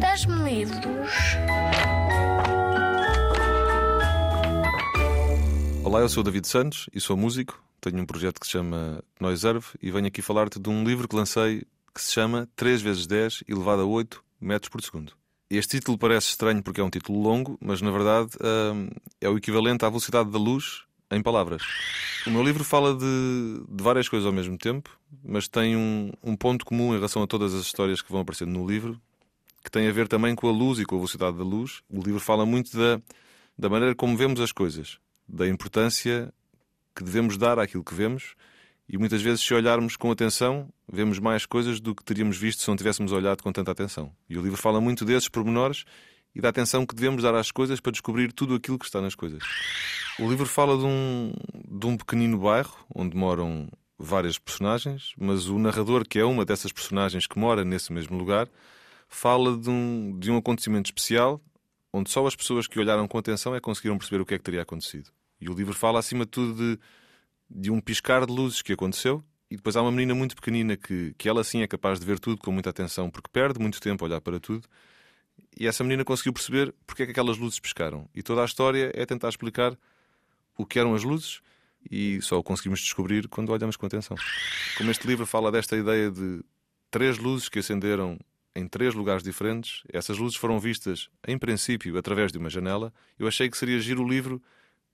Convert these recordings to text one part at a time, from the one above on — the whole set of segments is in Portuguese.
Das-me livros. Olá, eu sou o David Santos e sou músico. Tenho um projeto que se chama Noiserve e venho aqui falar-te de um livro que lancei que se chama 3 vezes 10 elevado a 8 metros por segundo. Este título parece estranho porque é um título longo, mas na verdade hum, é o equivalente à velocidade da luz em palavras. O meu livro fala de, de várias coisas ao mesmo tempo, mas tem um, um ponto comum em relação a todas as histórias que vão aparecendo no livro, que tem a ver também com a luz e com a velocidade da luz. O livro fala muito da, da maneira como vemos as coisas, da importância que devemos dar àquilo que vemos. E muitas vezes, se olharmos com atenção, vemos mais coisas do que teríamos visto se não tivéssemos olhado com tanta atenção. E o livro fala muito desses pormenores e da atenção que devemos dar às coisas para descobrir tudo aquilo que está nas coisas. O livro fala de um, de um pequenino bairro onde moram várias personagens, mas o narrador, que é uma dessas personagens que mora nesse mesmo lugar, fala de um, de um acontecimento especial onde só as pessoas que olharam com atenção é conseguiram perceber o que é que teria acontecido. E o livro fala, acima de tudo, de, de um piscar de luzes que aconteceu. E depois há uma menina muito pequenina que, que ela sim é capaz de ver tudo com muita atenção, porque perde muito tempo a olhar para tudo. E essa menina conseguiu perceber porque é que aquelas luzes piscaram. E toda a história é tentar explicar o que eram as luzes e só o conseguimos descobrir quando olhamos com atenção. Como este livro fala desta ideia de três luzes que acenderam em três lugares diferentes, essas luzes foram vistas, em princípio, através de uma janela, eu achei que seria giro o livro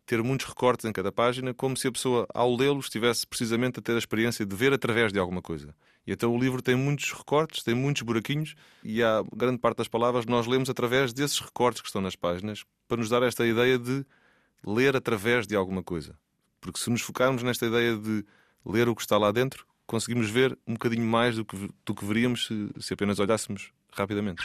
ter muitos recortes em cada página, como se a pessoa, ao lê-lo, estivesse precisamente a ter a experiência de ver através de alguma coisa. E então o livro tem muitos recortes, tem muitos buraquinhos, e há grande parte das palavras nós lemos através desses recortes que estão nas páginas, para nos dar esta ideia de ler através de alguma coisa. Porque se nos focarmos nesta ideia de ler o que está lá dentro, conseguimos ver um bocadinho mais do que, do que veríamos se, se apenas olhássemos rapidamente.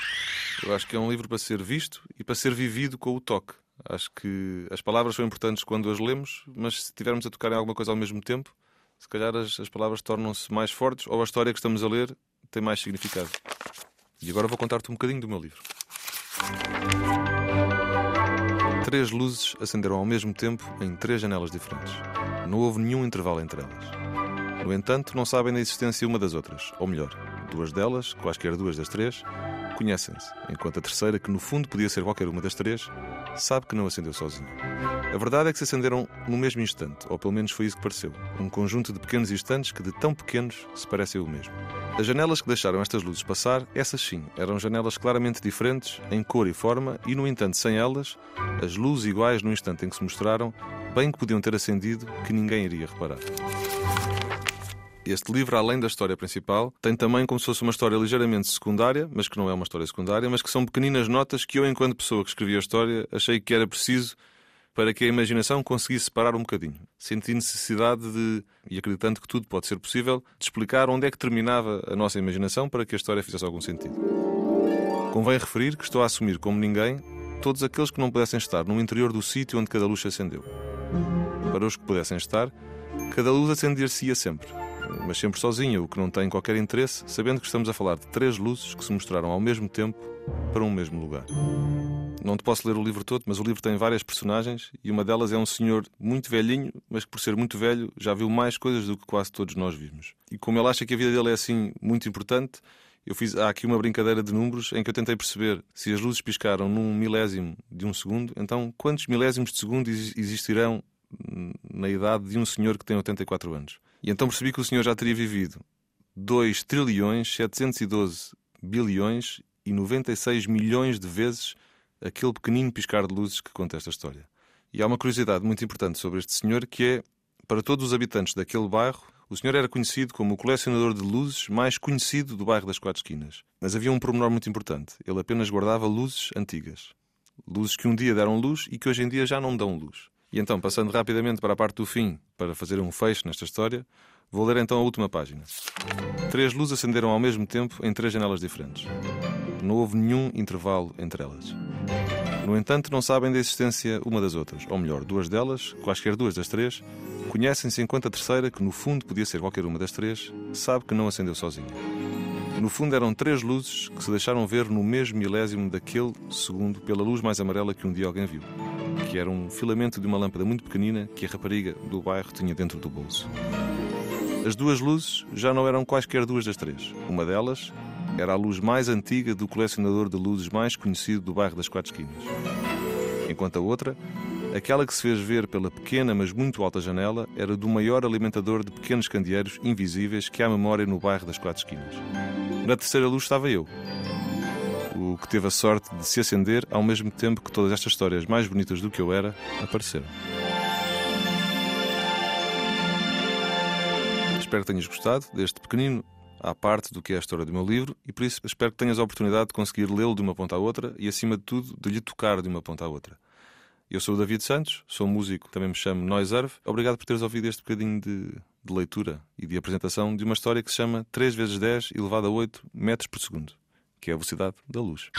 Eu acho que é um livro para ser visto e para ser vivido com o toque. Acho que as palavras são importantes quando as lemos, mas se estivermos a tocar em alguma coisa ao mesmo tempo, se calhar as, as palavras tornam-se mais fortes ou a história que estamos a ler tem mais significado. E agora vou contar-te um bocadinho do meu livro. Três luzes acenderam ao mesmo tempo em três janelas diferentes. Não houve nenhum intervalo entre elas. No entanto, não sabem da existência uma das outras, ou melhor, duas delas, quaisquer duas das três, conhecem-se, enquanto a terceira, que no fundo podia ser qualquer uma das três, sabe que não acendeu sozinha. A verdade é que se acenderam no mesmo instante, ou pelo menos foi isso que pareceu. Um conjunto de pequenos instantes que, de tão pequenos, se parecem o mesmo. As janelas que deixaram estas luzes passar, essas sim, eram janelas claramente diferentes em cor e forma, e, no entanto, sem elas, as luzes iguais no instante em que se mostraram, bem que podiam ter acendido, que ninguém iria reparar. Este livro, além da história principal, tem também como se fosse uma história ligeiramente secundária, mas que não é uma história secundária, mas que são pequeninas notas que eu, enquanto pessoa que escrevia a história, achei que era preciso para que a imaginação conseguisse separar um bocadinho. Senti necessidade de, e acreditando que tudo pode ser possível, de explicar onde é que terminava a nossa imaginação para que a história fizesse algum sentido. Convém referir que estou a assumir como ninguém todos aqueles que não pudessem estar no interior do sítio onde cada luz se acendeu. Para os que pudessem estar, cada luz acender-se-ia sempre mas sempre sozinha, o que não tem qualquer interesse, sabendo que estamos a falar de três luzes que se mostraram ao mesmo tempo para um mesmo lugar. Não te posso ler o livro todo, mas o livro tem várias personagens e uma delas é um senhor muito velhinho, mas que por ser muito velho já viu mais coisas do que quase todos nós vimos. E como ele acha que a vida dele é assim muito importante, eu fiz há aqui uma brincadeira de números em que eu tentei perceber se as luzes piscaram num milésimo de um segundo, então quantos milésimos de segundo existirão na idade de um senhor que tem 84 anos? E então percebi que o senhor já teria vivido 2 trilhões 712 bilhões e 96 milhões de vezes aquele pequenino piscar de luzes que conta esta história. E há uma curiosidade muito importante sobre este senhor que é, para todos os habitantes daquele bairro, o senhor era conhecido como o colecionador de luzes mais conhecido do bairro das Quatro Esquinas. Mas havia um pormenor muito importante. Ele apenas guardava luzes antigas. Luzes que um dia deram luz e que hoje em dia já não dão luz. E então, passando rapidamente para a parte do fim, para fazer um fecho nesta história, vou ler então a última página. Três luzes acenderam ao mesmo tempo em três janelas diferentes. Não houve nenhum intervalo entre elas. No entanto, não sabem da existência uma das outras, ou melhor, duas delas, quaisquer duas das três, conhecem-se enquanto a terceira, que no fundo podia ser qualquer uma das três, sabe que não acendeu sozinha. No fundo, eram três luzes que se deixaram ver no mesmo milésimo daquele segundo pela luz mais amarela que um dia alguém viu que era um filamento de uma lâmpada muito pequenina que a rapariga do bairro tinha dentro do bolso. As duas luzes já não eram quaisquer duas das três. Uma delas era a luz mais antiga do colecionador de luzes mais conhecido do bairro das Quatro Esquinas. Enquanto a outra, aquela que se fez ver pela pequena mas muito alta janela, era do maior alimentador de pequenos candeeiros invisíveis que há memória no bairro das Quatro Esquinas. Na terceira luz estava eu, que teve a sorte de se acender ao mesmo tempo que todas estas histórias mais bonitas do que eu era apareceram. Espero que tenhas gostado deste pequenino à parte do que é a história do meu livro e por isso espero que tenhas a oportunidade de conseguir lê-lo de uma ponta à outra e, acima de tudo, de lhe tocar de uma ponta à outra. Eu sou o David Santos, sou músico, também me chamo Noiserve. Obrigado por teres ouvido este bocadinho de, de, leitura e de apresentação de uma história que se chama 3 vezes 10 elevado a 8 metros por segundo, que é a velocidade da luz.